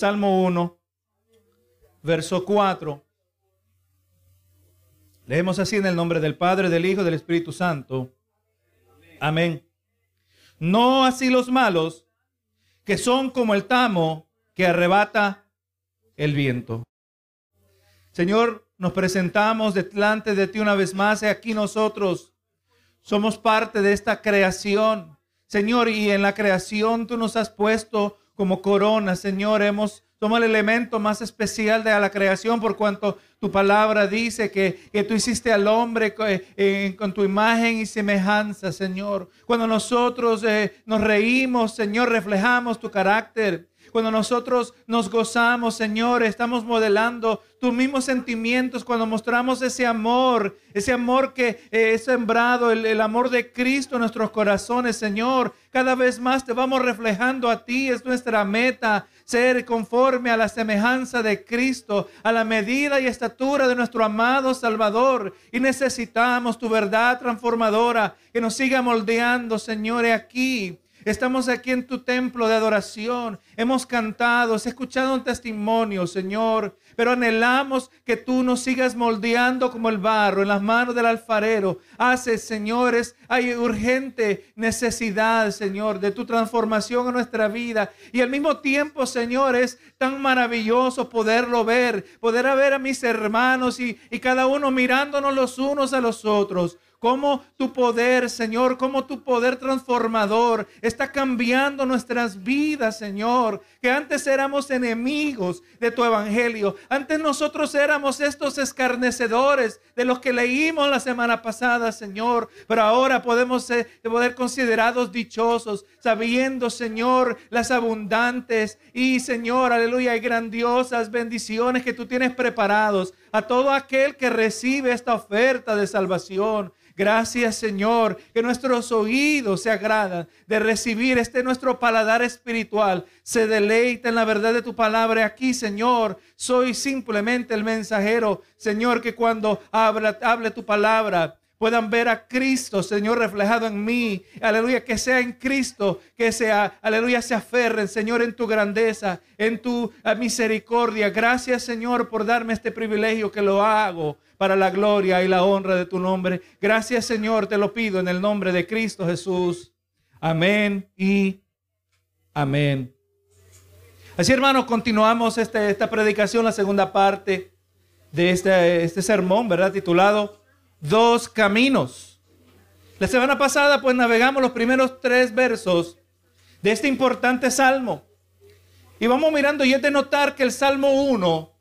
Salmo 1, verso 4. Leemos así en el nombre del Padre, del Hijo y del Espíritu Santo. Amén. No así los malos, que son como el tamo que arrebata el viento. Señor, nos presentamos delante de ti una vez más. Aquí nosotros somos parte de esta creación. Señor, y en la creación tú nos has puesto como corona, Señor. Hemos somos el elemento más especial de la creación por cuanto tu palabra dice que, tú hiciste al hombre eh, con tu imagen y semejanza, Señor. Cuando nosotros eh, nos reímos, Señor, reflejamos tu carácter. Cuando nosotros nos gozamos, Señor, estamos modelando tus mismos sentimientos cuando mostramos ese amor, ese amor que eh, es sembrado, el, el, amor de Cristo en nuestros corazones, Señor. Cada vez más te vamos reflejando a ti, es nuestra meta, ser conforme a la semejanza de Cristo, a la medida y estatura de nuestro amado Salvador. Y necesitamos tu verdad transformadora que nos siga moldeando, Señor, aquí Estamos aquí en tu templo de adoración. Hemos cantado, has escuchado un testimonio, Señor. Pero anhelamos que tú nos sigas moldeando como el barro en las manos del alfarero. Hace, señores, hay urgente necesidad, Señor, de tu transformación en nuestra vida. Y al mismo tiempo, Señor, es tan maravilloso poderlo ver, poder ver a mis hermanos y, y cada uno mirándonos los unos a los otros cómo tu poder, Señor, cómo tu poder transformador está cambiando nuestras vidas, Señor. Que antes éramos enemigos de tu evangelio. Antes nosotros éramos estos escarnecedores de los que leímos la semana pasada, Señor. Pero ahora podemos ser poder considerados dichosos, sabiendo, Señor, las abundantes y, Señor, aleluya, y grandiosas bendiciones que tú tienes preparados a todo aquel que recibe esta oferta de salvación. Gracias Señor, que nuestros oídos se agradan de recibir este nuestro paladar espiritual. Se deleita en la verdad de tu palabra aquí, Señor. Soy simplemente el mensajero, Señor, que cuando hable tu palabra, puedan ver a Cristo, Señor, reflejado en mí. Aleluya, que sea en Cristo, que sea, aleluya, se aferren, Señor, en tu grandeza, en tu misericordia. Gracias, Señor, por darme este privilegio que lo hago para la gloria y la honra de tu nombre. Gracias Señor, te lo pido en el nombre de Cristo Jesús. Amén y amén. Así hermanos, continuamos este, esta predicación, la segunda parte de este, este sermón, ¿verdad? Titulado Dos Caminos. La semana pasada pues navegamos los primeros tres versos de este importante salmo. Y vamos mirando y es de notar que el Salmo 1,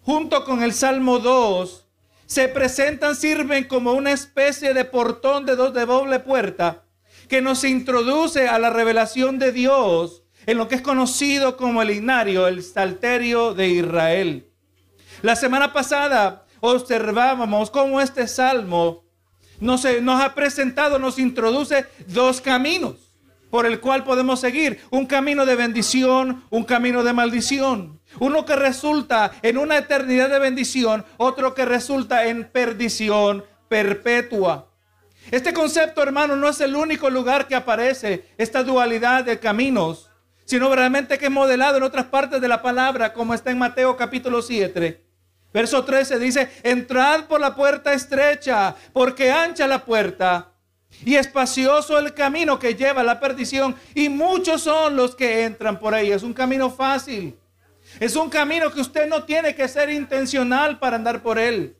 junto con el Salmo 2, se presentan, sirven como una especie de portón de dos de doble puerta que nos introduce a la revelación de Dios en lo que es conocido como el inario, el salterio de Israel. La semana pasada observábamos cómo este salmo nos, nos ha presentado, nos introduce dos caminos por el cual podemos seguir. Un camino de bendición, un camino de maldición. Uno que resulta en una eternidad de bendición, otro que resulta en perdición perpetua. Este concepto, hermano, no es el único lugar que aparece esta dualidad de caminos, sino realmente que es modelado en otras partes de la palabra, como está en Mateo capítulo 7. Verso 13 dice, entrad por la puerta estrecha, porque ancha la puerta y espacioso el camino que lleva a la perdición, y muchos son los que entran por ahí. Es un camino fácil. Es un camino que usted no tiene que ser intencional para andar por él.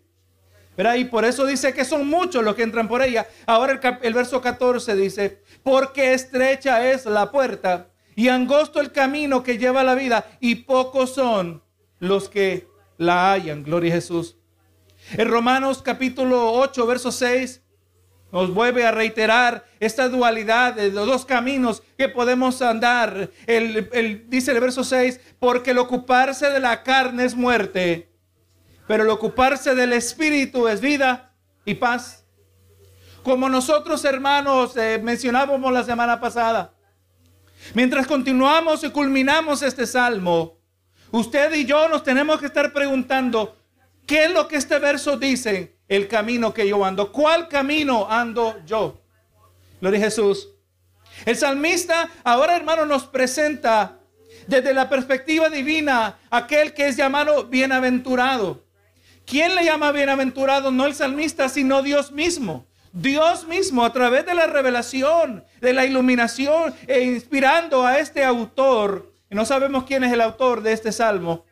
Pero Y por eso dice que son muchos los que entran por ella. Ahora el, el verso 14 dice, porque estrecha es la puerta y angosto el camino que lleva a la vida y pocos son los que la hallan. Gloria a Jesús. En Romanos capítulo 8, verso 6 nos vuelve a reiterar esta dualidad de los dos caminos que podemos andar. El, dice el verso 6, porque el ocuparse de la carne es muerte, pero el ocuparse del espíritu es vida y paz. Como nosotros hermanos eh, mencionábamos la semana pasada, mientras continuamos y culminamos este salmo, usted y yo nos tenemos que estar preguntando, ¿qué es lo que este verso dice? el camino que yo ando. ¿Cuál camino ando yo? Gloria a Jesús. El salmista ahora, hermano, nos presenta Desde la perspectiva divina, aquel que es llamado bienaventurado. ¿Quién le llama bienaventurado? No el salmista, sino Dios mismo. Dios mismo, a través de la revelación, de la iluminación, e inspirando a este autor, no sabemos quién es el autor de este salmo,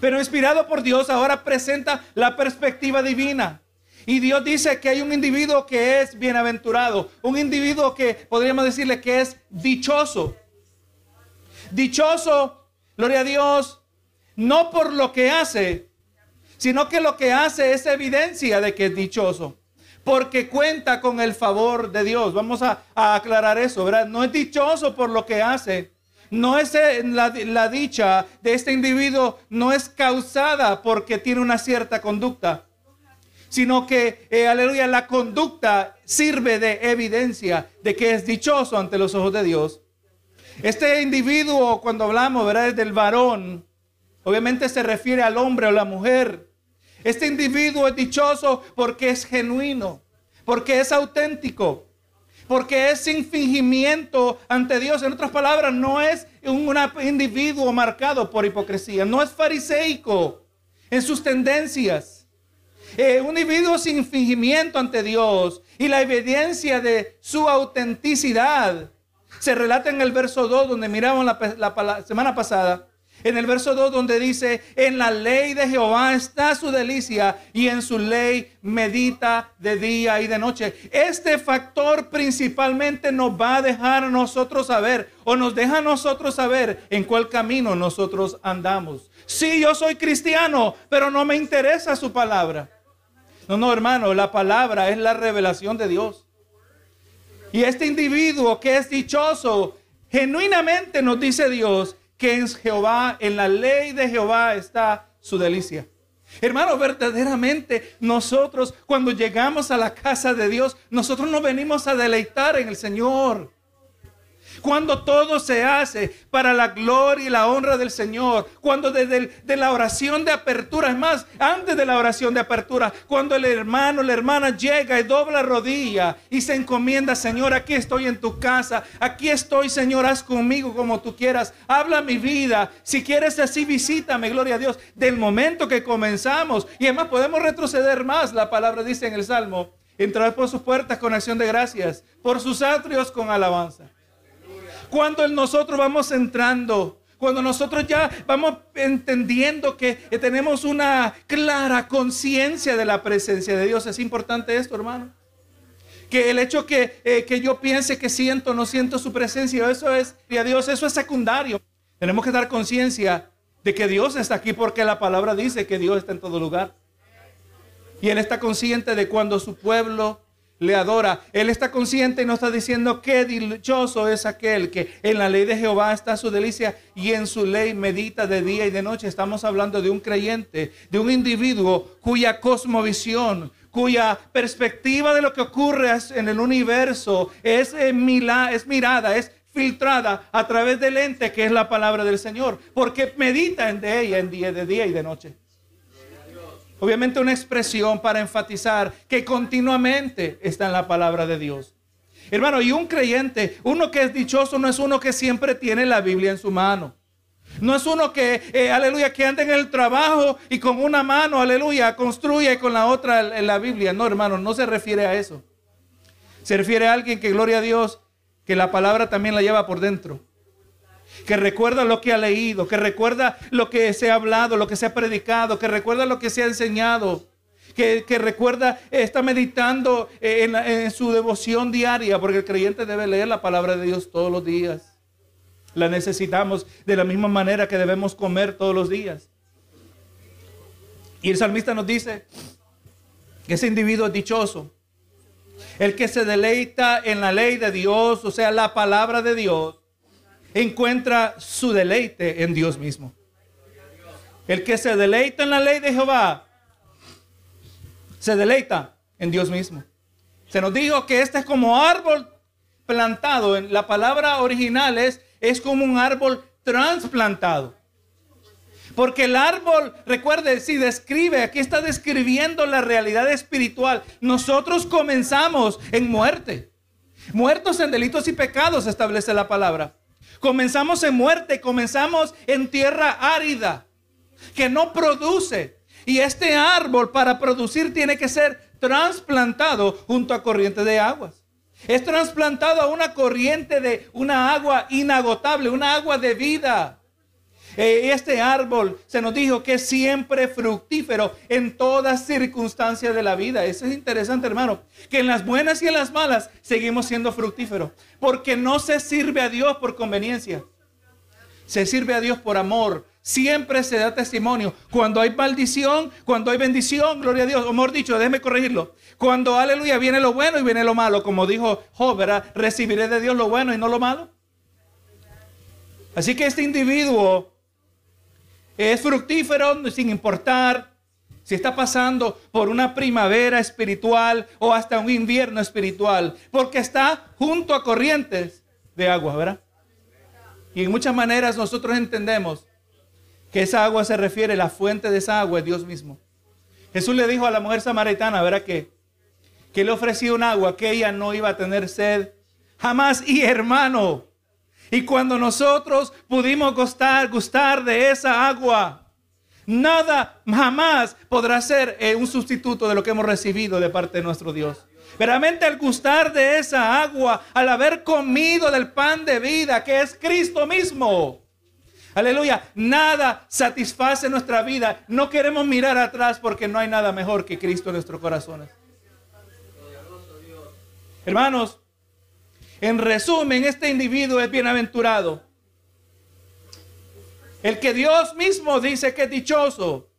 pero inspirado por Dios, ahora presenta la perspectiva divina. Y Dios dice que hay un individuo que es bienaventurado, un individuo que podríamos decirle que es dichoso. Dichoso, gloria a Dios, no por lo que hace, sino que lo que hace es evidencia de que es dichoso, porque cuenta con el favor de Dios. Vamos a, aclarar eso, ¿verdad? No es dichoso por lo que hace, no es eh, la, dicha de este individuo, no es causada porque tiene una cierta conducta, sino que, eh, aleluya, la conducta sirve de evidencia de que es dichoso ante los ojos de Dios. Este individuo, cuando hablamos, ¿verdad? Del varón, obviamente se refiere al hombre o la mujer. Este individuo es dichoso porque es genuino, porque es auténtico, porque es sin fingimiento ante Dios. En otras palabras, no es un individuo marcado por hipocresía, no es fariseico en sus tendencias. Eh, un individuo sin fingimiento ante Dios y la evidencia de su autenticidad se relata en el verso 2 donde miramos la semana pasada en el verso 2 donde dice, en la ley de Jehová está su delicia y en su ley medita de día y de noche. Este factor principalmente nos va a dejar a nosotros saber o nos deja a nosotros saber en cuál camino nosotros andamos. Sí, yo soy cristiano, pero no me interesa su palabra. No, no, hermano, la palabra es la revelación de Dios. Y este individuo que es dichoso, genuinamente nos dice Dios, que en Jehová, en la ley de Jehová está su delicia. Hermano, verdaderamente nosotros cuando llegamos a la casa de Dios, nosotros nos venimos a deleitar en el Señor cuando todo se hace para la gloria y la honra del Señor, cuando desde de la oración de apertura, es más, antes de la oración de apertura, cuando el hermano, la hermana llega y dobla rodilla y se encomienda, Señor, aquí estoy en tu casa, aquí estoy, Señor, haz conmigo como tú quieras, habla mi vida, si quieres así, visítame, gloria a Dios, del momento que comenzamos, y además podemos retroceder más, la palabra dice en el Salmo, entrar por sus puertas con acción de gracias, por sus atrios con alabanza. Cuando nosotros vamos entrando, cuando nosotros ya vamos entendiendo que tenemos una clara conciencia de la presencia de Dios. Es importante esto, hermano. Que el hecho que, eh, que yo piense que siento, no siento su presencia, eso es, y a Dios, eso es secundario. Tenemos que dar conciencia de que Dios está aquí porque la palabra dice que Dios está en todo lugar. Y Él está consciente de cuando su pueblo le adora. Él está consciente y nos está diciendo que dichoso es aquel que en la ley de Jehová está su delicia y en su ley medita de día y de noche. Estamos hablando de un creyente, de un individuo cuya cosmovisión, cuya perspectiva de lo que ocurre en el universo es, eh, es mirada, es filtrada a través del ente que es la palabra del Señor, porque medita en de ella en día de día y de noche. Obviamente una expresión para enfatizar que continuamente está en la palabra de Dios. Hermano, y un creyente, uno que es dichoso no es uno que siempre tiene la Biblia en su mano. No es uno que, eh, aleluya, que anda en el trabajo y con una mano, aleluya, construye con la otra la Biblia. No, hermano, no se refiere a eso. Se refiere a alguien que, gloria a Dios, que la palabra también la lleva por dentro que recuerda lo que ha leído, que recuerda lo que se ha hablado, lo que se ha predicado, que recuerda lo que se ha enseñado, que, recuerda, está meditando en, en su devoción diaria, porque el creyente debe leer la palabra de Dios todos los días. La necesitamos de la misma manera que debemos comer todos los días. Y el salmista nos dice que ese individuo es dichoso. El que se deleita en la ley de Dios, o sea, la palabra de Dios, encuentra su deleite en Dios mismo. El que se deleita en la ley de Jehová, se deleita en Dios mismo. Se nos dijo que este es como árbol plantado. En la palabra original es, es como un árbol trasplantado. Porque el árbol, recuerde, si describe, aquí está describiendo la realidad espiritual. Nosotros comenzamos en muerte. Muertos en delitos y pecados, establece la palabra. Comenzamos en muerte, comenzamos en tierra árida, que no produce. Y este árbol para producir tiene que ser trasplantado junto a corriente de aguas. Es trasplantado a una corriente de una agua inagotable, una agua de vida. Eh, este árbol se nos dijo que es siempre fructífero en todas circunstancias de la vida. Eso es interesante, hermano. Que en las buenas y en las malas seguimos siendo fructíferos. Porque no se sirve a Dios por conveniencia. Se sirve a Dios por amor. Siempre se da testimonio. Cuando hay maldición, cuando hay bendición, gloria a Dios. O mejor dicho, déjeme corregirlo. Cuando, aleluya, viene lo bueno y viene lo malo. Como dijo Job, Recibiré de Dios lo bueno y no lo malo. Así que este individuo es fructífero sin importar si está pasando por una primavera espiritual o hasta un invierno espiritual, porque está junto a corrientes de agua, ¿verdad? Y en muchas maneras nosotros entendemos que esa agua se refiere, la fuente de esa agua es Dios mismo. Jesús le dijo a la mujer samaritana, ¿verdad que? Que le ofrecía un agua que ella no iba a tener sed jamás. Y hermano, y cuando nosotros pudimos gustar, de esa agua, nada jamás podrá ser eh, un sustituto de lo que hemos recibido de parte de nuestro Dios. Veramente al gustar de esa agua, al haber comido del pan de vida que es Cristo mismo. Aleluya, nada satisface nuestra vida. No queremos mirar atrás porque no hay nada mejor que Cristo en nuestros corazones. Hermanos, en resumen, este individuo es bienaventurado. El que Dios mismo dice que es dichoso.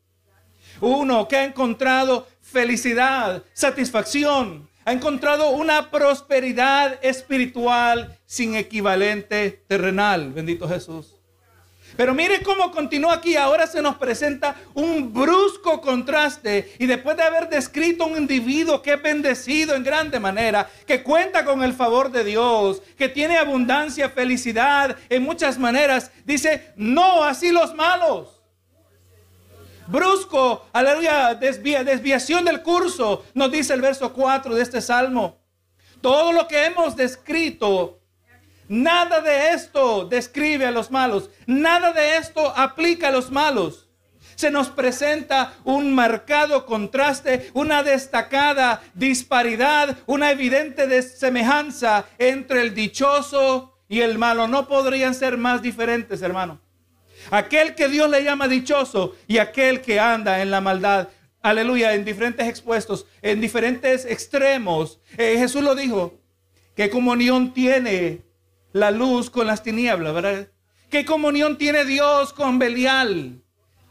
Uno que ha encontrado felicidad, satisfacción, ha encontrado una prosperidad espiritual sin equivalente terrenal. Bendito Jesús. Pero mire cómo continúa aquí. Ahora se nos presenta un brusco contraste. Y después de haber descrito un individuo que es bendecido en grande manera, que cuenta con el favor de Dios, que tiene abundancia, felicidad en muchas maneras, dice, no así los malos. Brusco, aleluya, desviación del curso, nos dice el verso 4 de este salmo. Todo lo que hemos descrito Nada de esto describe a los malos. Nada de esto aplica a los malos. Se nos presenta un marcado contraste, una destacada disparidad, una evidente desemejanza entre el dichoso y el malo. No podrían ser más diferentes, hermano. Aquel que Dios le llama dichoso y aquel que anda en la maldad. Aleluya, en diferentes expuestos, en diferentes extremos. Eh, Jesús lo dijo. ¿Qué comunión tiene la luz con las tinieblas, ¿verdad? ¿Qué comunión tiene Dios con Belial?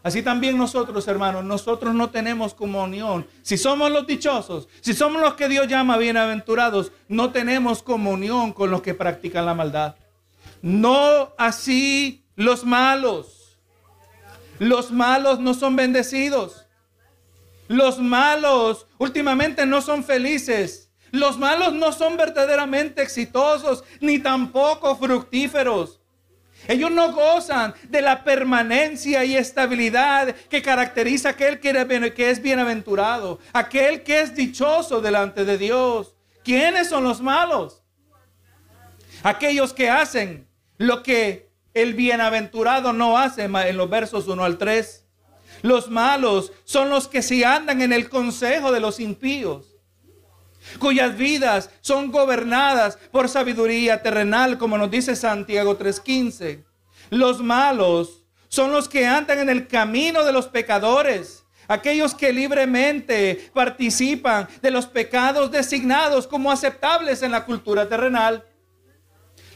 Así también nosotros, hermanos, nosotros no tenemos comunión. Si somos los dichosos, si somos los que Dios llama bienaventurados, no tenemos comunión con los que practican la maldad. No así los malos. Los malos no son bendecidos. Los malos últimamente no son felices. Los malos no son verdaderamente exitosos ni tampoco fructíferos. Ellos no gozan de la permanencia y estabilidad que caracteriza a aquel que es bienaventurado, aquel que es dichoso delante de Dios. ¿Quiénes son los malos? Aquellos que hacen lo que el bienaventurado no hace en los versos 1 al 3. Los malos son los que si andan en el consejo de los impíos cuyas vidas son gobernadas por sabiduría terrenal, como nos dice Santiago 3:15. Los malos son los que andan en el camino de los pecadores, aquellos que libremente participan de los pecados designados como aceptables en la cultura terrenal.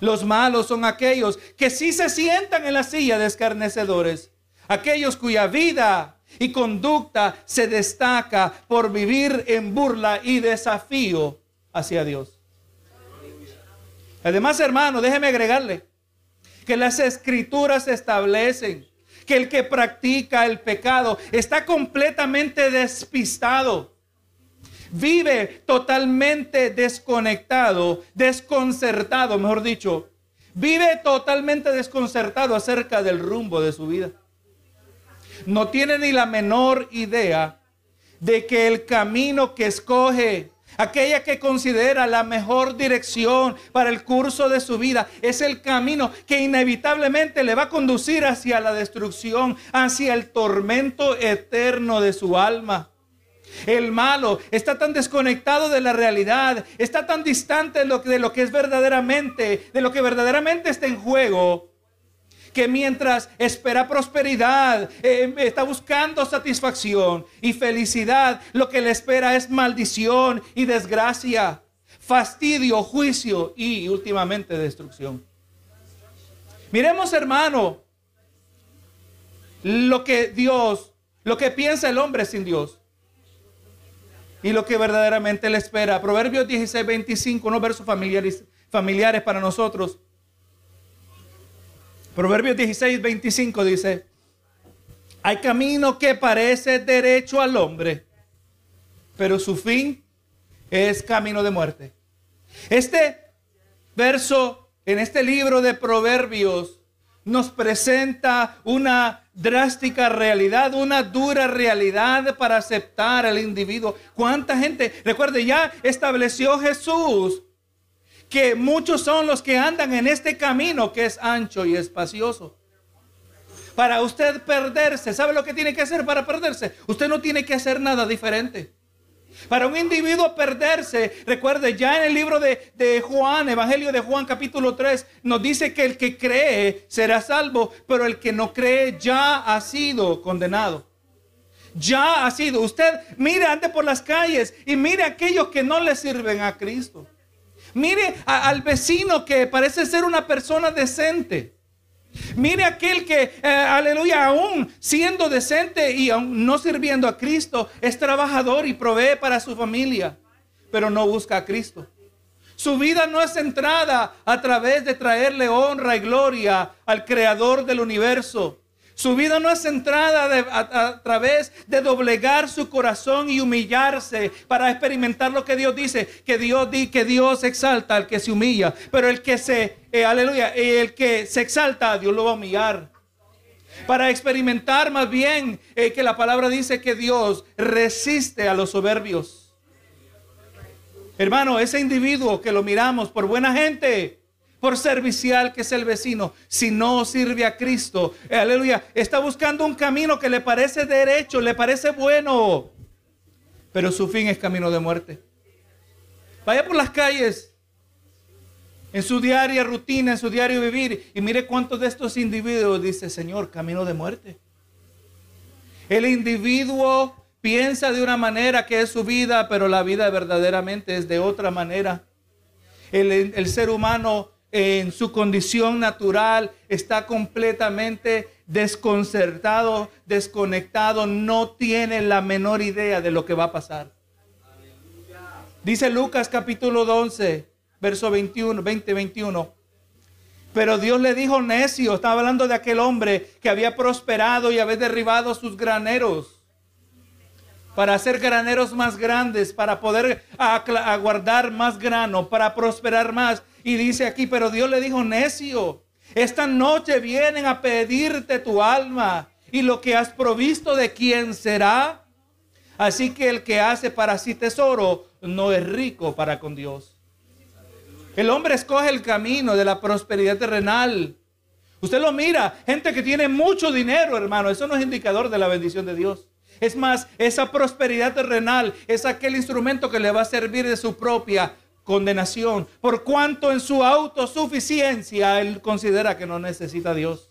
Los malos son aquellos que sí se sientan en la silla de escarnecedores, aquellos cuya vida y conducta se destaca por vivir en burla y desafío hacia Dios. Además, hermano, déjeme agregarle que las escrituras establecen que el que practica el pecado está completamente despistado. Vive totalmente desconectado, desconcertado, mejor dicho. Vive totalmente desconcertado acerca del rumbo de su vida no tiene ni la menor idea de que el camino que escoge aquella que considera la mejor dirección para el curso de su vida, es el camino que inevitablemente le va a conducir hacia la destrucción, hacia el tormento eterno de su alma. El malo está tan desconectado de la realidad, está tan distante de lo, que, es verdaderamente, de lo que verdaderamente está en juego, que mientras espera prosperidad, eh, está buscando satisfacción y felicidad, lo que le espera es maldición y desgracia, fastidio, juicio y últimamente destrucción. Miremos hermano, lo que Dios, lo que piensa el hombre sin Dios y lo que verdaderamente le espera. Proverbios 16, 25, unos versos familiares, familiares para nosotros. Proverbios 16, 25 dice, hay camino que parece derecho al hombre, pero su fin es camino de muerte. Este verso en este libro de Proverbios nos presenta una drástica realidad, una dura realidad para aceptar al individuo. ¿Cuánta gente? Recuerde, ya estableció Jesús que muchos son los que andan en este camino que es ancho y espacioso. Para usted perderse, ¿sabe lo que tiene que hacer para perderse? Usted no tiene que hacer nada diferente. Para un individuo perderse, recuerde, ya en el libro de, de, Juan, Evangelio de Juan capítulo 3, nos dice que el que cree será salvo, pero el que no cree ya ha sido condenado. Ya ha sido. Usted mire, ande por las calles y mire a aquellos que no le sirven a Cristo. Mire al vecino que parece ser una persona decente. Mire aquel que, eh, aleluya, aún siendo decente y aún no sirviendo a Cristo, es trabajador y provee para su familia, pero no busca a Cristo. Su vida no es centrada a través de traerle honra y gloria al creador del universo. Su vida no es centrada a, través de doblegar su corazón y humillarse para experimentar lo que Dios dice, que Dios di, que Dios exalta al que se humilla, pero el que se, eh, aleluya, el que se exalta, Dios lo va a humillar. Para experimentar más bien eh, que la palabra dice que Dios resiste a los soberbios. Hermano, ese individuo que lo miramos por buena gente, por servicial que es el vecino, si no sirve a Cristo, aleluya, está buscando un camino que le parece derecho, le parece bueno, pero su fin es camino de muerte. Vaya por las calles, en su diaria rutina, en su diario vivir, y mire cuántos de estos individuos dice, Señor, camino de muerte. El individuo piensa de una manera que es su vida, pero la vida verdaderamente es de otra manera. El, el ser humano en su condición natural, está completamente desconcertado, desconectado, no tiene la menor idea de lo que va a pasar. Dice Lucas capítulo 11, verso 21, 20, 21. Pero Dios le dijo necio, estaba hablando de aquel hombre que había prosperado y había derribado sus graneros para hacer graneros más grandes, para poder aguardar más grano, para prosperar más. Y dice aquí, pero Dios le dijo, necio, esta noche vienen a pedirte tu alma y lo que has provisto de quién será. Así que el que hace para sí tesoro no es rico para con Dios. El hombre escoge el camino de la prosperidad terrenal. Usted lo mira, gente que tiene mucho dinero, hermano, eso no es indicador de la bendición de Dios. Es más, esa prosperidad terrenal es aquel instrumento que le va a servir de su propia condenación, por cuanto en su autosuficiencia él considera que no necesita a Dios.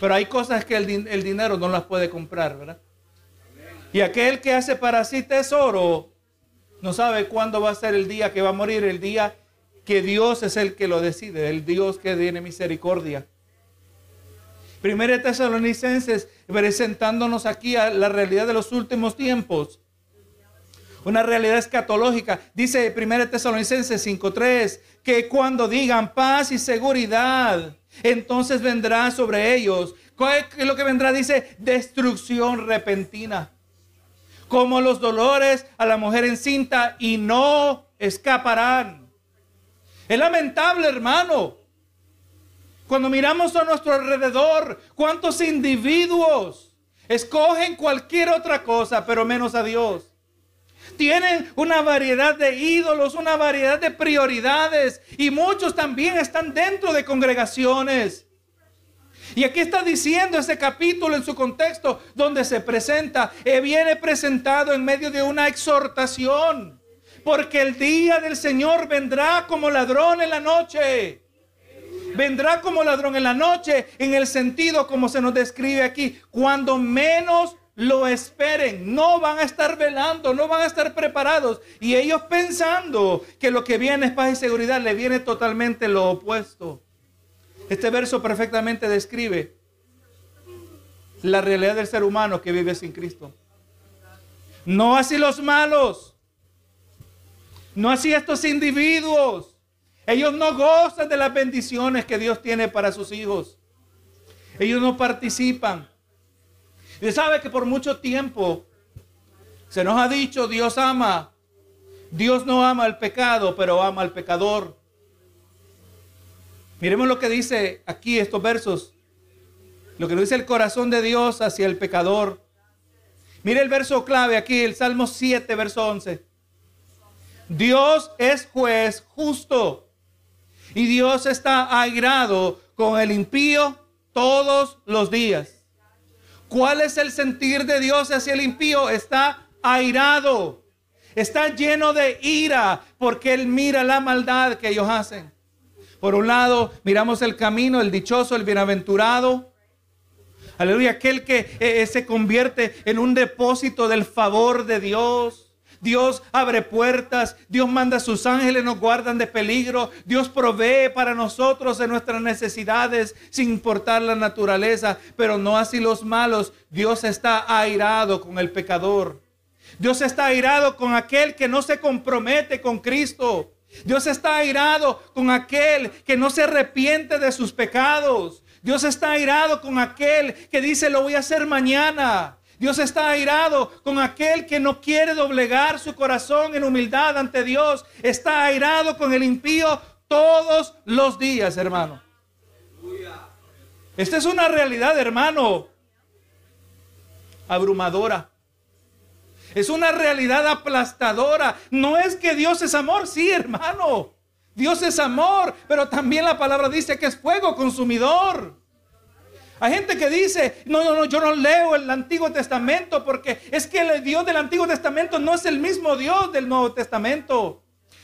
Pero hay cosas que el, dinero no las puede comprar, ¿verdad? Y aquel que hace para sí tesoro no sabe cuándo va a ser el día que va a morir, el día que Dios es el que lo decide, el Dios que tiene misericordia. Primera Tesalonicenses presentándonos aquí a la realidad de los últimos tiempos una realidad escatológica. Dice 1 Tesalonicenses 5:3 que cuando digan paz y seguridad, entonces vendrá sobre ellos. ¿Qué es lo que vendrá? Dice destrucción repentina. Como los dolores a la mujer encinta y no escaparán. Es lamentable, hermano. Cuando miramos a nuestro alrededor, cuántos individuos escogen cualquier otra cosa, pero menos a Dios. Tienen una variedad de ídolos, una variedad de prioridades y muchos también están dentro de congregaciones. Y aquí está diciendo ese capítulo en su contexto donde se presenta, eh, viene presentado en medio de una exhortación, porque el día del Señor vendrá como ladrón en la noche. Vendrá como ladrón en la noche en el sentido como se nos describe aquí, cuando menos lo esperen, no van a estar velando, no van a estar preparados. Y ellos pensando que lo que viene es paz y seguridad, le viene totalmente lo opuesto. Este verso perfectamente describe la realidad del ser humano que vive sin Cristo. No así los malos, no así estos individuos. Ellos no gozan de las bendiciones que Dios tiene para sus hijos. Ellos no participan. Y sabe que por mucho tiempo se nos ha dicho Dios ama. Dios no ama el pecado, pero ama al pecador. Miremos lo que dice aquí estos versos. Lo que nos dice el corazón de Dios hacia el pecador. Mire el verso clave aquí, el Salmo 7, verso 11. Dios es juez justo y Dios está airado con el impío todos los días. ¿Cuál es el sentir de Dios hacia el impío? Está airado. Está lleno de ira porque Él mira la maldad que ellos hacen. Por un lado, miramos el camino, el dichoso, el bienaventurado. Aleluya, aquel que eh, eh, se convierte en un depósito del favor de Dios. Dios abre puertas, Dios manda a sus ángeles, nos guardan de peligro, Dios provee para nosotros en nuestras necesidades sin importar la naturaleza, pero no así los malos. Dios está airado con el pecador. Dios está airado con aquel que no se compromete con Cristo. Dios está airado con aquel que no se arrepiente de sus pecados. Dios está airado con aquel que dice lo voy a hacer mañana. Dios está airado con aquel que no quiere doblegar su corazón en humildad ante Dios. Está airado con el impío todos los días, hermano. Esta es una realidad, hermano, abrumadora. Es una realidad aplastadora. No es que Dios es amor, sí, hermano. Dios es amor, pero también la palabra dice que es fuego consumidor. Hay gente que dice, no, no, no, yo no leo el Antiguo Testamento porque es que el Dios del Antiguo Testamento no es el mismo Dios del Nuevo Testamento.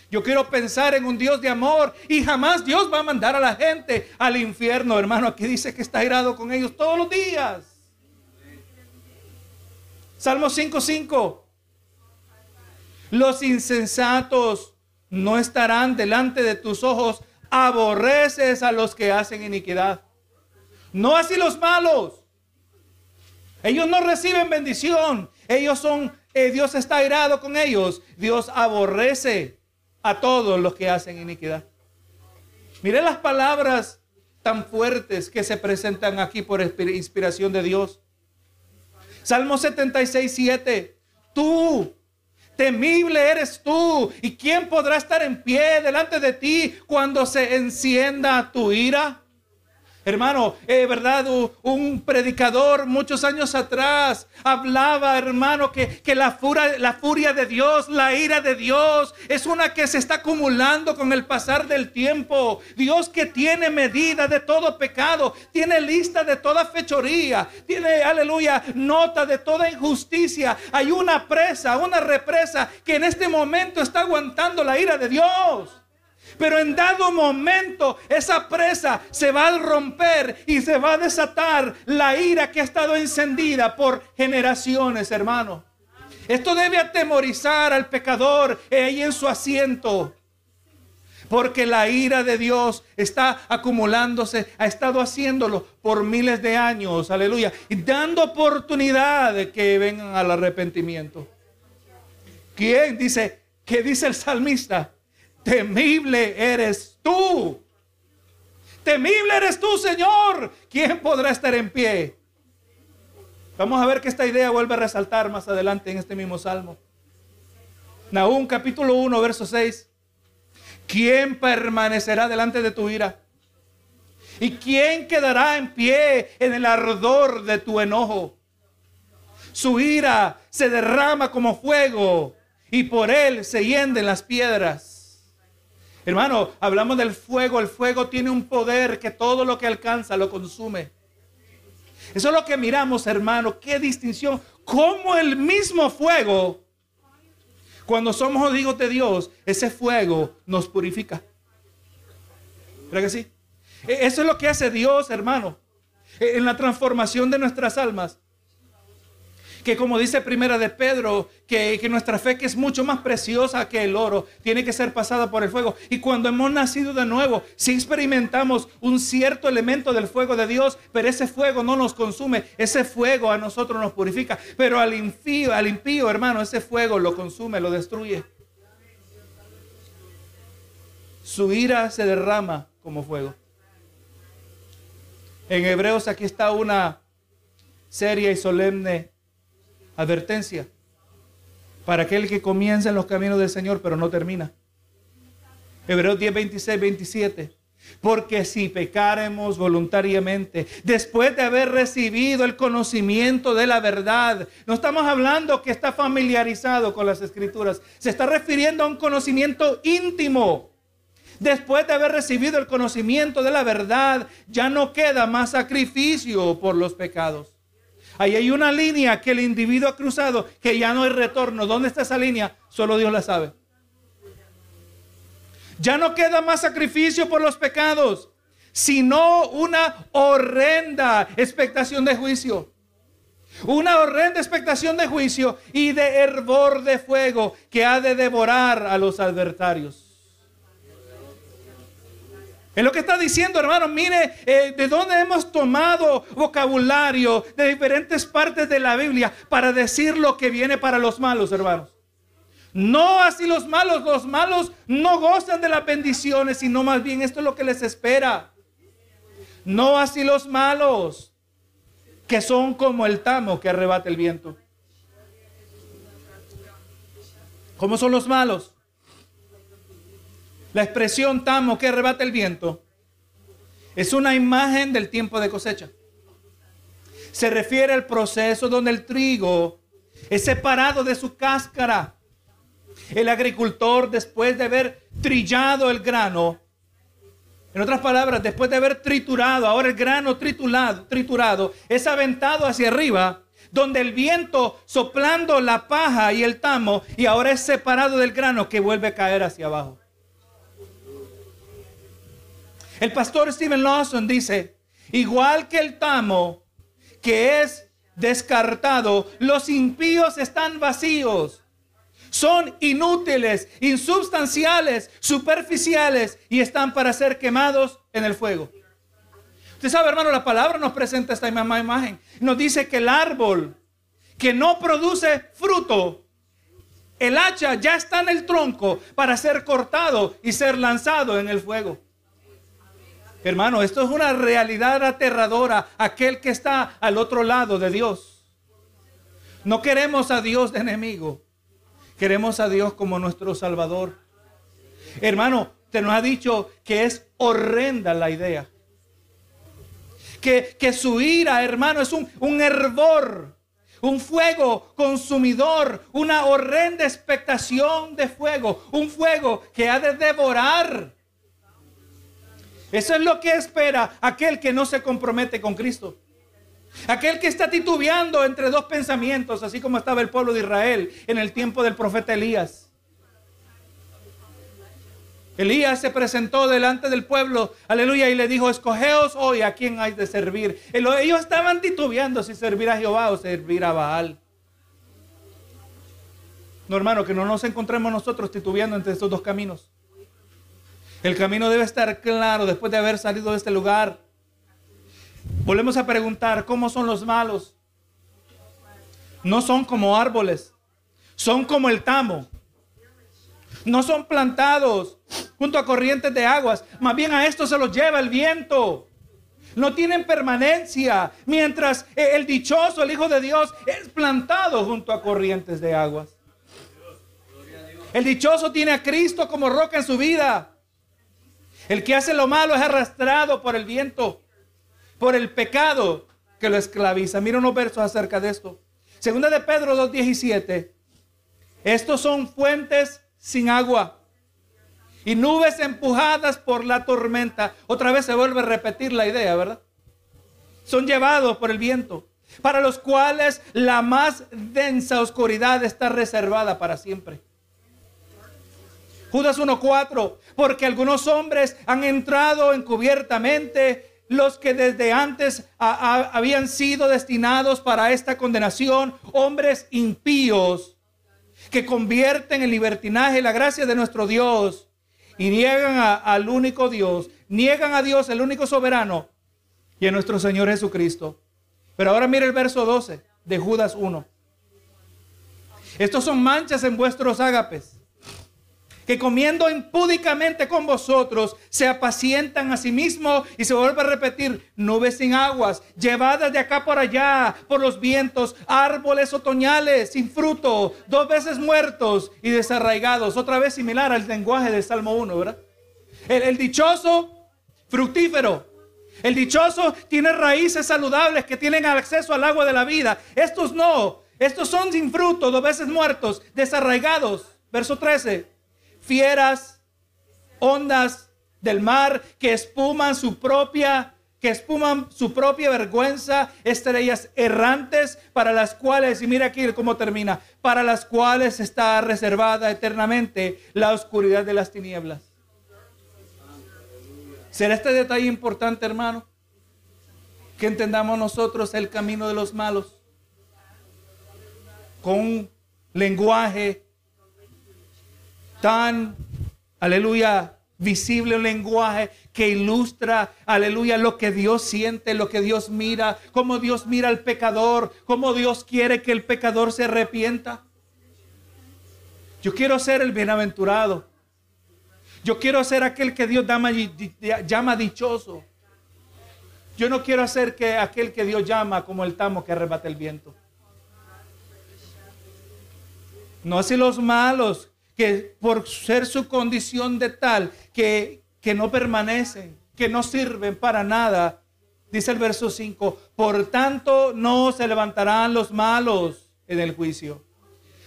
Yo quiero pensar en un Dios de amor y jamás Dios va a mandar a la gente al infierno, hermano. Aquí dice que está irado con ellos todos los días. Salmo 5:5. Los insensatos no estarán delante de tus ojos. Aborreces a los que hacen iniquidad. No así los malos. Ellos no reciben bendición. Ellos son, eh, Dios está airado con ellos. Dios aborrece a todos los que hacen iniquidad. Mire las palabras tan fuertes que se presentan aquí por inspiración de Dios. Salmo 76, 7. Tú, temible eres tú. ¿Y quién podrá estar en pie delante de ti cuando se encienda tu ira? Hermano, eh, verdad, un predicador muchos años atrás hablaba, hermano, que, que la, furia, la furia de Dios, la ira de Dios, es una que se está acumulando con el pasar del tiempo. Dios que tiene medida de todo pecado, tiene lista de toda fechoría, tiene, aleluya, nota de toda injusticia. Hay una presa, una represa que en este momento está aguantando la ira de Dios. Pero en dado momento esa presa se va a romper y se va a desatar la ira que ha estado encendida por generaciones, hermano. Esto debe atemorizar al pecador ahí en su asiento. Porque la ira de Dios está acumulándose, ha estado haciéndolo por miles de años, aleluya, y dando oportunidad de que vengan al arrepentimiento. ¿Quién dice? ¿Qué dice el salmista? Temible eres tú. Temible eres tú, Señor. ¿Quién podrá estar en pie? Vamos a ver que esta idea vuelve a resaltar más adelante en este mismo salmo. Nahum capítulo 1, verso 6. ¿Quién permanecerá delante de tu ira? ¿Y quién quedará en pie en el ardor de tu enojo? Su ira se derrama como fuego y por él se hienden las piedras. Hermano, hablamos del fuego. El fuego tiene un poder que todo lo que alcanza lo consume. Eso es lo que miramos, hermano. Qué distinción. Cómo el mismo fuego, cuando somos hijos de Dios, ese fuego nos purifica. ¿Verdad que sí? E, eso es lo que hace Dios, hermano. E, en la transformación de nuestras almas que como dice Primera de Pedro, que, nuestra fe que es mucho más preciosa que el oro, tiene que ser pasada por el fuego. Y cuando hemos nacido de nuevo, si experimentamos un cierto elemento del fuego de Dios, pero ese fuego no nos consume, ese fuego a nosotros nos purifica. Pero al impío, al impío, hermano, ese fuego lo consume, lo destruye. Su ira se derrama como fuego. En Hebreos aquí está una seria y solemne advertencia para aquel que comienza en los caminos del Señor pero no termina. Hebreos 10, 26, 27. Porque si pecaremos voluntariamente, después de haber recibido el conocimiento de la verdad, no estamos hablando que está familiarizado con las escrituras, se está refiriendo a un conocimiento íntimo. Después de haber recibido el conocimiento de la verdad, ya no queda más sacrificio por los pecados. Ahí hay una línea que el individuo ha cruzado, que ya no hay retorno. ¿Dónde está esa línea? Solo Dios la sabe. Ya no queda más sacrificio por los pecados, sino una horrenda expectación de juicio. Una horrenda expectación de juicio y de hervor de fuego que ha de devorar a los adversarios. Es lo que está diciendo, hermano. Mire eh, de dónde hemos tomado vocabulario de diferentes partes de la Biblia para decir lo que viene para los malos, hermanos. No así los malos. Los malos no gozan de las bendiciones, sino más bien esto es lo que les espera. No así los malos, que son como el tamo que arrebata el viento. ¿Cómo son los malos? La expresión tamo que arrebata el viento es una imagen del tiempo de cosecha. Se refiere al proceso donde el trigo es separado de su cáscara. El agricultor, después de haber trillado el grano, en otras palabras, después de haber triturado, ahora el grano triturado, triturado es aventado hacia arriba, donde el viento soplando la paja y el tamo, y ahora es separado del grano que vuelve a caer hacia abajo. El pastor Stephen Lawson dice, igual que el tamo que es descartado, los impíos están vacíos. Son inútiles, insubstanciales, superficiales y están para ser quemados en el fuego. Usted sabe, hermano, la palabra nos presenta esta misma imagen. Nos dice que el árbol que no produce fruto, el hacha ya está en el tronco para ser cortado y ser lanzado en el fuego. Hermano, esto es una realidad aterradora. Aquel que está al otro lado de Dios. No queremos a Dios de enemigo. Queremos a Dios como nuestro Salvador. Hermano, te nos ha dicho que es horrenda la idea. Que, que su ira, hermano, es un, un hervor, un fuego consumidor, una horrenda expectación de fuego, un fuego que ha de devorar eso es lo que espera aquel que no se compromete con Cristo. Aquel que está titubeando entre dos pensamientos, así como estaba el pueblo de Israel en el tiempo del profeta Elías. Elías se presentó delante del pueblo, aleluya, y le dijo, escogeos hoy a quién hay de servir. Ellos estaban titubeando si servir a Jehová o servir a Baal. No, hermano, que no nos encontremos nosotros titubeando entre estos dos caminos. El camino debe estar claro después de haber salido de este lugar. Volvemos a preguntar, ¿cómo son los malos? No son como árboles, son como el tamo. No son plantados junto a corrientes de aguas, más bien a esto se los lleva el viento. No tienen permanencia, mientras el dichoso, el Hijo de Dios, es plantado junto a corrientes de aguas. El dichoso tiene a Cristo como roca en su vida. El que hace lo malo es arrastrado por el viento, por el pecado que lo esclaviza. Mira unos versos acerca de esto. Segunda de Pedro 2.17. Estos son fuentes sin agua y nubes empujadas por la tormenta. Otra vez se vuelve a repetir la idea, ¿verdad? Son llevados por el viento, para los cuales la más densa oscuridad está reservada para siempre. Judas 1.4, porque algunos hombres han entrado encubiertamente, los que desde antes habían sido destinados para esta condenación, hombres impíos que convierten en libertinaje la gracia de nuestro Dios y niegan al único Dios, niegan a Dios, el único soberano, y a nuestro Señor Jesucristo. Pero ahora mire el verso 12 de Judas 1. Estos son manchas en vuestros ágapes que comiendo impúdicamente con vosotros se apacientan a sí mismos y se vuelve a repetir, nubes sin aguas, llevadas de acá por allá por los vientos, árboles otoñales sin fruto, dos veces muertos y desarraigados. Otra vez similar al lenguaje del Salmo 1, ¿verdad? El, el dichoso, fructífero. El dichoso tiene raíces saludables que tienen acceso al agua de la vida. Estos no. Estos son sin fruto, dos veces muertos, desarraigados. Verso 13 fieras, ondas del mar que espuman su propia que espuman su propia vergüenza, estrellas errantes para las cuales, y mira aquí cómo termina, para las cuales está reservada eternamente la oscuridad de las tinieblas. ¿Será este detalle importante, hermano? Que entendamos nosotros el camino de los malos con lenguaje tan, aleluya, visible un lenguaje que ilustra, aleluya, lo que Dios siente, lo que Dios mira, cómo Dios mira al pecador, cómo Dios quiere que el pecador se arrepienta. Yo quiero ser el bienaventurado. Yo quiero ser aquel que Dios llama, dichoso. Yo no quiero ser que aquel que Dios llama como el tamo que arrebata el viento. No así los malos que por ser su condición de tal que, que no permanecen, que no sirven para nada, dice el verso 5, por tanto no se levantarán los malos en el juicio.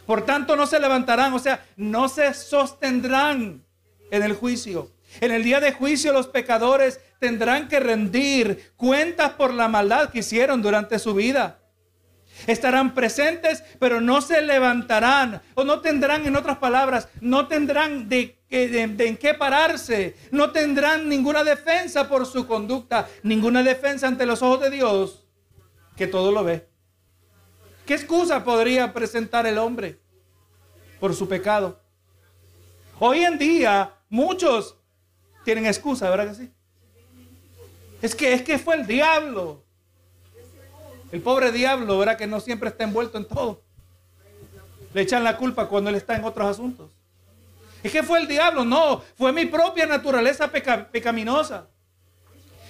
Por tanto no se levantarán, o sea, no se sostendrán en el juicio. En el día de juicio los pecadores tendrán que rendir cuentas por la maldad que hicieron durante su vida. Estarán presentes, pero no se levantarán. O no tendrán, en otras palabras, no tendrán de, en qué pararse. No tendrán ninguna defensa por su conducta. Ninguna defensa ante los ojos de Dios, que todo lo ve. ¿Qué excusa podría presentar el hombre por su pecado? Hoy en día, muchos tienen excusa, ¿verdad que sí? Es que, es que fue el diablo. El pobre diablo, ¿verdad? Que no siempre está envuelto en todo. Le echan la culpa cuando él está en otros asuntos. ¿Es que fue el diablo? No, fue mi propia naturaleza pecaminosa.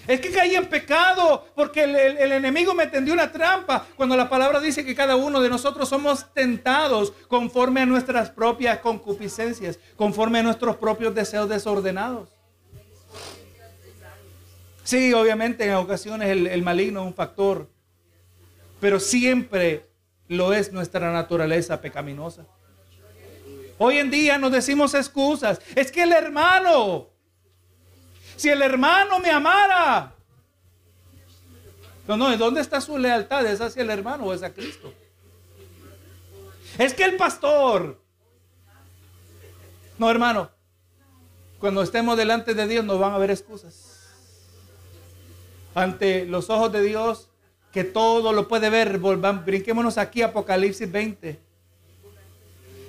Es que caí en pecado porque el, enemigo me tendió una trampa. Cuando la palabra dice que cada uno de nosotros somos tentados conforme a nuestras propias concupiscencias, conforme a nuestros propios deseos desordenados. Sí, obviamente en ocasiones el maligno es un factor pero siempre lo es nuestra naturaleza pecaminosa. Hoy en día nos decimos excusas. Es que el hermano, si el hermano me amara. No, no, ¿dónde está su lealtad? ¿Es hacia el hermano o es a Cristo? Es que el pastor. No, hermano. Cuando estemos delante de Dios no van a haber excusas. Ante los ojos de Dios que todo lo puede ver. Volvamos, brinquémonos aquí, Apocalipsis 20,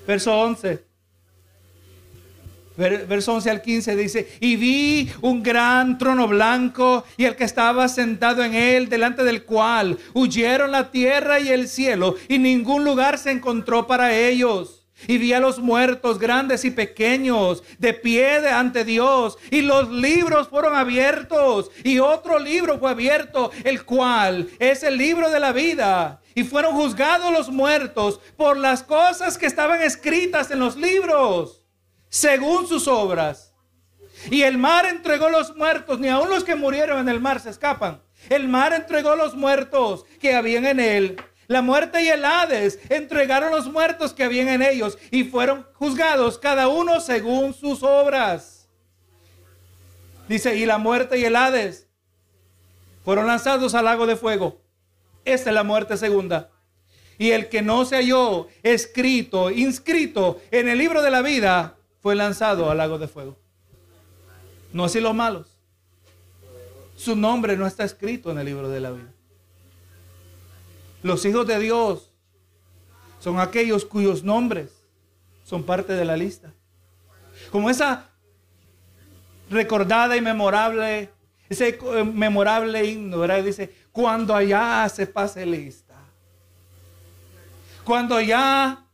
verso 11. Verso 11 al 15 dice, y vi un gran trono blanco y el que estaba sentado en él, delante del cual huyeron la tierra y el cielo, y ningún lugar se encontró para ellos. Y vi a los muertos, grandes y pequeños, de pie ante Dios. Y los libros fueron abiertos. Y otro libro fue abierto, el cual es el libro de la vida. Y fueron juzgados los muertos por las cosas que estaban escritas en los libros, según sus obras. Y el mar entregó los muertos, ni aun los que murieron en el mar se escapan. El mar entregó los muertos que habían en él La muerte y el Hades entregaron los muertos que habían en ellos y fueron juzgados cada uno según sus obras. Dice, y la muerte y el Hades fueron lanzados al lago de fuego. Esta es la muerte segunda. Y el que no se halló escrito, inscrito en el libro de la vida, fue lanzado al lago de fuego. No así los malos. Su nombre no está escrito en el libro de la vida. Los hijos de Dios son aquellos cuyos nombres son parte de la lista. Como esa recordada y memorable, ese eh, memorable himno, ¿verdad? Dice, cuando allá se pase lista. Cuando ya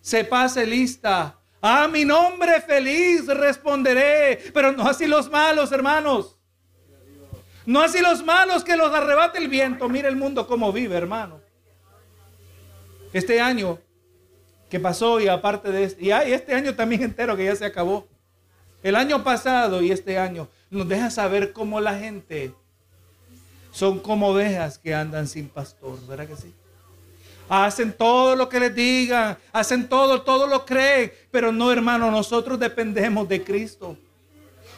se pase lista. A mi nombre feliz responderé. Pero no así los malos, hermanos. No así los malos que los arrebate el viento. Mira el mundo como vive, hermano. Este año que pasó y aparte de este, y este año también entero que ya se acabó. El año pasado y este año nos deja saber cómo la gente son como ovejas que andan sin pastor, ¿verdad que sí? Hacen todo lo que les digan, hacen todo, todo lo creen, pero no, hermano, nosotros dependemos de Cristo.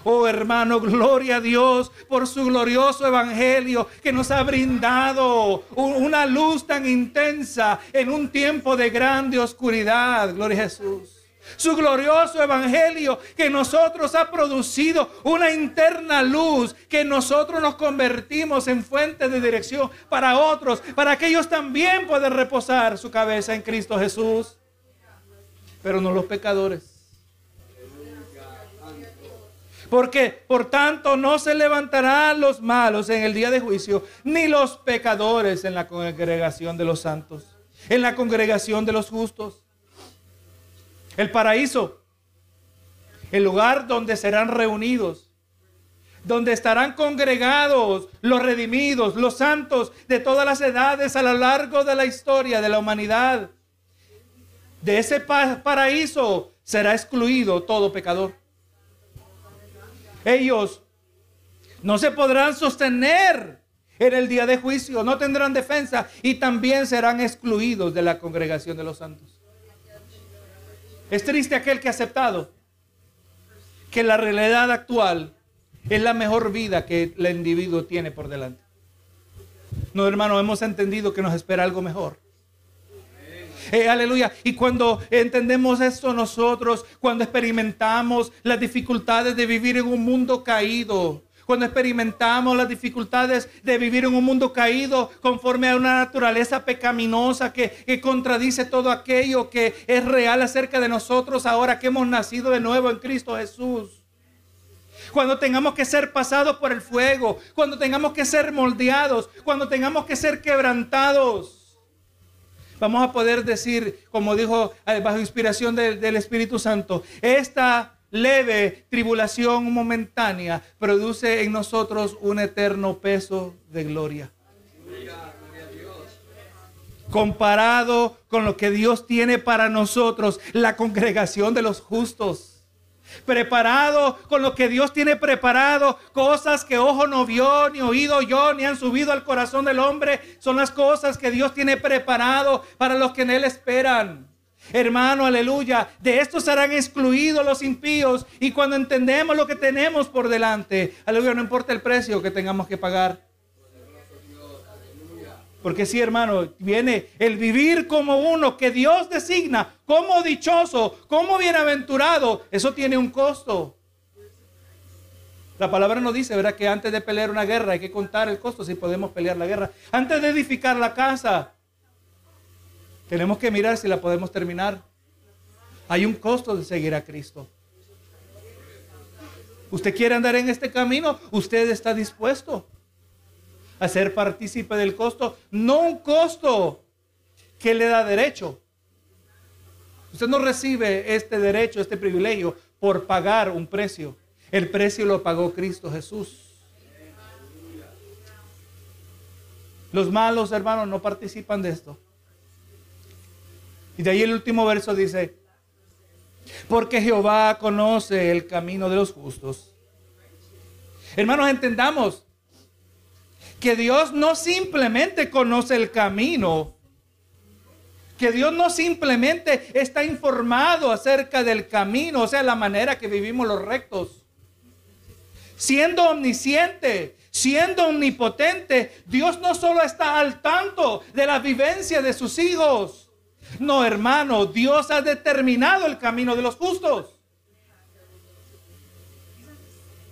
Oh hermano, gloria a Dios por su glorioso evangelio que nos ha brindado una luz tan intensa en un tiempo de grande oscuridad. Gloria a Jesús. Su glorioso evangelio que nosotros ha producido una interna luz que nosotros nos convertimos en fuente de dirección para otros, para que ellos también puedan reposar su cabeza en Cristo Jesús. Pero no los pecadores. Porque por tanto no se levantarán los malos en el día de juicio, ni los pecadores en la congregación de los santos, en la congregación de los justos. El paraíso, el lugar donde serán reunidos, donde estarán congregados los redimidos, los santos de todas las edades a lo largo de la historia de la humanidad. De ese paraíso será excluido todo pecador ellos no se podrán sostener en el día de juicio, no tendrán defensa y también serán excluidos de la congregación de los santos. Es triste aquel que ha aceptado que la realidad actual es la mejor vida que el individuo tiene por delante. No, hermano, hemos entendido que nos espera algo mejor. Eh, aleluya. Y cuando entendemos esto nosotros, cuando experimentamos las dificultades de vivir en un mundo caído, cuando experimentamos las dificultades de vivir en un mundo caído conforme a una naturaleza pecaminosa que, que, contradice todo aquello que es real acerca de nosotros ahora que hemos nacido de nuevo en Cristo Jesús. Cuando tengamos que ser pasados por el fuego, cuando tengamos que ser moldeados, cuando tengamos que ser quebrantados vamos a poder decir, como dijo eh, bajo inspiración del Espíritu Santo, esta leve tribulación momentánea produce en nosotros un eterno peso de gloria. Comparado con lo que Dios tiene para nosotros, la congregación de los justos preparado con lo que Dios tiene preparado, cosas que ojo no vio, ni oído yo, ni han subido al corazón del hombre, son las cosas que Dios tiene preparado para los que en Él esperan. Hermano, aleluya, de esto serán excluidos los impíos y cuando entendemos lo que tenemos por delante, aleluya, no importa el precio que tengamos que pagar. Porque sí, hermano, viene el vivir como uno que Dios designa como dichoso, como bienaventurado. Eso tiene un costo. La palabra nos dice, ¿verdad? Que antes de pelear una guerra hay que contar el costo si podemos pelear la guerra. Antes de edificar la casa, tenemos que mirar si la podemos terminar. Hay un costo de seguir a Cristo. ¿Usted quiere andar en este camino? ¿Usted está dispuesto? A ser partícipe del costo, no un costo que le da derecho. Usted no recibe este derecho, este privilegio por pagar un precio. El precio lo pagó Cristo Jesús. Los malos hermanos no participan de esto. Y de ahí el último verso dice, porque Jehová conoce el camino de los justos. Hermanos, entendamos que Dios no simplemente conoce el camino Que Dios no simplemente está informado acerca del camino, o sea, la manera que vivimos los rectos. Siendo omnisciente, siendo omnipotente, Dios no solo está al tanto de la vivencia de sus hijos. No, hermano, Dios ha determinado el camino de los justos.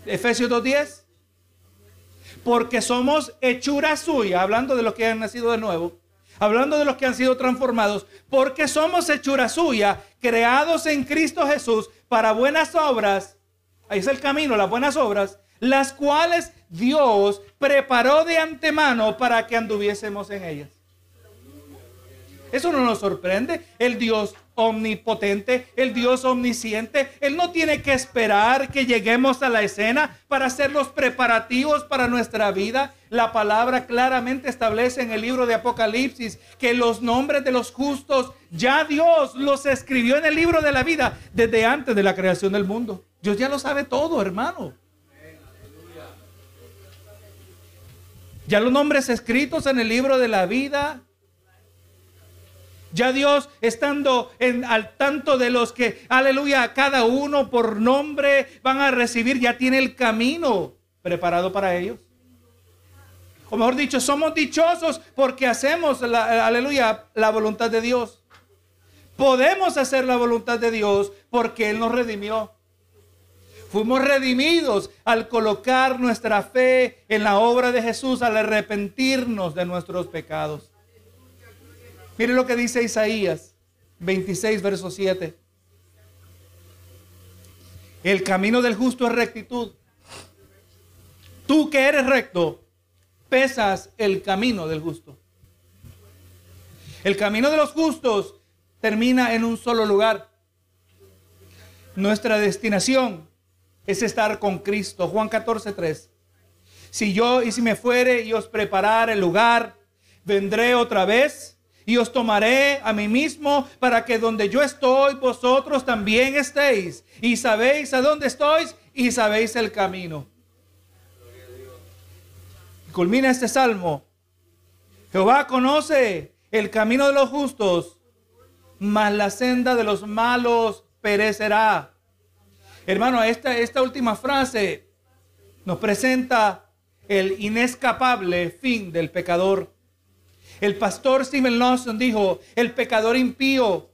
Efesios 2.10. Porque somos hechura suya, hablando de los que han nacido de nuevo, hablando de los que han sido transformados, porque somos hechura suya, creados en Cristo Jesús para buenas obras. Ahí es el camino, las buenas obras, las cuales Dios preparó de antemano para que anduviésemos en ellas. Eso no nos sorprende. El Dios omnipotente, el Dios omnisciente, Él no tiene que esperar que lleguemos a la escena para hacer los preparativos para nuestra vida. La palabra claramente establece en el libro de Apocalipsis que los nombres de los justos ya Dios los escribió en el libro de la vida desde antes de la creación del mundo. Dios ya lo sabe todo, hermano. Ya los nombres escritos en el libro de la vida ya Dios estando en, al tanto de los que, aleluya, cada uno por nombre van a recibir, ya tiene el camino preparado para ellos. O mejor dicho, somos dichosos porque hacemos, aleluya, la voluntad de Dios. Podemos hacer la voluntad de Dios porque Él nos redimió. Fuimos redimidos al colocar nuestra fe en la obra de Jesús, al arrepentirnos de nuestros pecados. Mire lo que dice Isaías 26, verso 7. El camino del justo es rectitud. Tú que eres recto, pesas el camino del justo. El camino de los justos termina en un solo lugar. Nuestra destinación es estar con Cristo. Juan 14, 3. Si yo y si me fuere y os preparar el lugar, vendré otra vez y os tomaré a mí mismo para que donde yo estoy, vosotros también estéis. Y sabéis a dónde estoy y sabéis el camino. Culmina este salmo. Jehová conoce el camino de los justos, mas la senda de los malos perecerá. Hermano, esta, esta última frase nos presenta el inescapable fin del pecador. El pastor Stephen Lawson dijo, el pecador impío,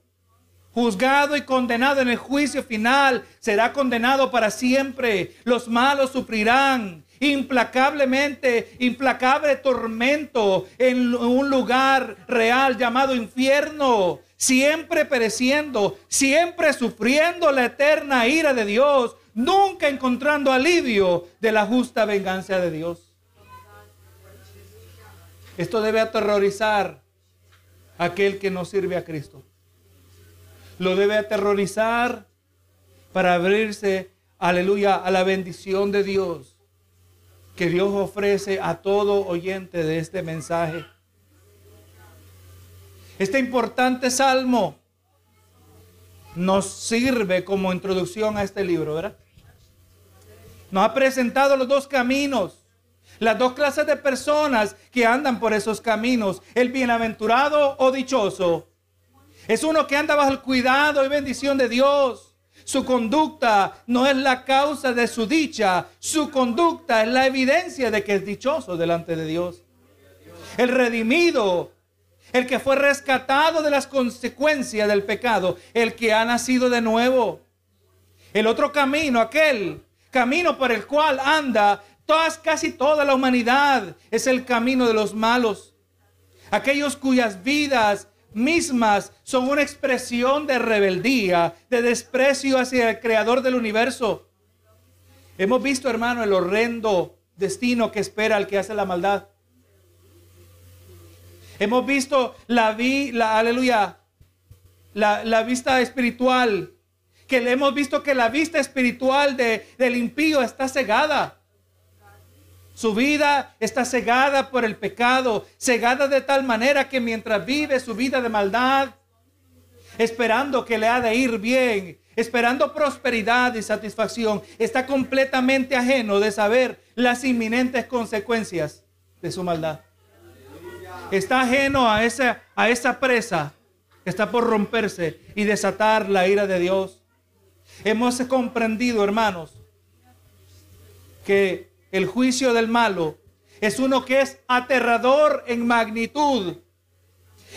juzgado y condenado en el juicio final, será condenado para siempre. Los malos sufrirán implacablemente, implacable tormento en un lugar real llamado infierno, siempre pereciendo, siempre sufriendo la eterna ira de Dios, nunca encontrando alivio de la justa venganza de Dios. Esto debe aterrorizar a aquel que no sirve a Cristo. Lo debe aterrorizar para abrirse, aleluya, a la bendición de Dios que Dios ofrece a todo oyente de este mensaje. Este importante salmo nos sirve como introducción a este libro, ¿verdad? Nos ha presentado los dos caminos las dos clases de personas que andan por esos caminos, el bienaventurado o dichoso, es uno que anda bajo el cuidado y bendición de Dios. Su conducta no es la causa de su dicha, su conducta es la evidencia de que es dichoso delante de Dios. El redimido, el que fue rescatado de las consecuencias del pecado, el que ha nacido de nuevo. El otro camino, aquel camino por el cual anda casi toda la humanidad es el camino de los malos. Aquellos cuyas vidas mismas son una expresión de rebeldía, de desprecio hacia el creador del universo. Hemos visto, hermano, el horrendo destino que espera al que hace la maldad. Hemos visto la, vi, la aleluya, la, la, vista espiritual, que le hemos visto que la vista espiritual de, del impío está cegada. Su vida está cegada por el pecado, cegada de tal manera que mientras vive su vida de maldad, esperando que le ha de ir bien, esperando prosperidad y satisfacción, está completamente ajeno de saber las inminentes consecuencias de su maldad. Está ajeno a esa, a esa presa que está por romperse y desatar la ira de Dios. Hemos comprendido, hermanos, que el juicio del malo es uno que es aterrador en magnitud,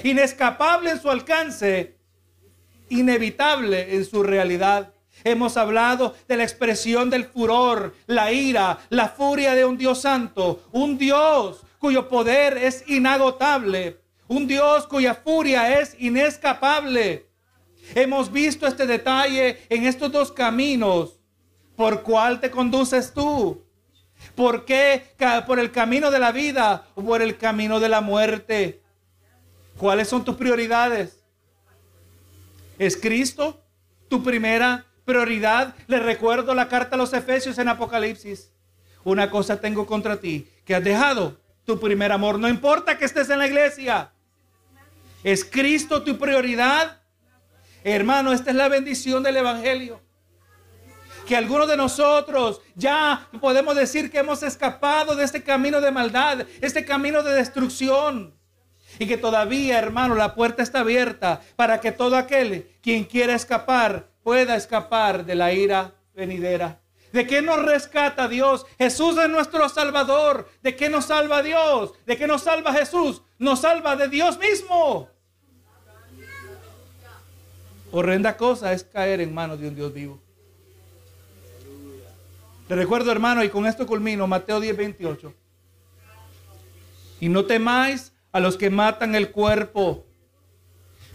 inescapable en su alcance, inevitable en su realidad. Hemos hablado de la expresión del furor, la ira, la furia de un Dios santo, un Dios cuyo poder es inagotable, un Dios cuya furia es inescapable. Hemos visto este detalle en estos dos caminos. ¿Por cuál te conduces tú? ¿Por qué? ¿Por el camino de la vida o por el camino de la muerte? ¿Cuáles son tus prioridades? ¿Es Cristo tu primera prioridad? Le recuerdo la carta a los Efesios en Apocalipsis. Una cosa tengo contra ti, que has dejado tu primer amor. No importa que estés en la iglesia. ¿Es Cristo tu prioridad? Hermano, esta es la bendición del Evangelio. Que algunos de nosotros ya podemos decir que hemos escapado de este camino de maldad, este camino de destrucción. Y que todavía, hermano, la puerta está abierta para que todo aquel quien quiera escapar pueda escapar de la ira venidera. ¿De qué nos rescata Dios? Jesús es nuestro Salvador. ¿De qué nos salva Dios? ¿De qué nos salva Jesús? Nos salva de Dios mismo. Horrenda cosa es caer en manos de un Dios vivo. Te recuerdo, hermano, y con esto culmino, Mateo 10, 28. Y no temáis a los que matan el cuerpo,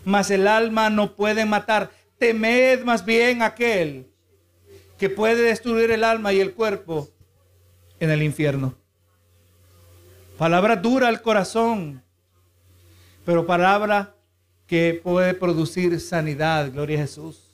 mas el alma no puede matar. Temed más bien aquel que puede destruir el alma y el cuerpo en el infierno. Palabra dura al corazón, pero palabra que puede producir sanidad. Gloria a Jesús.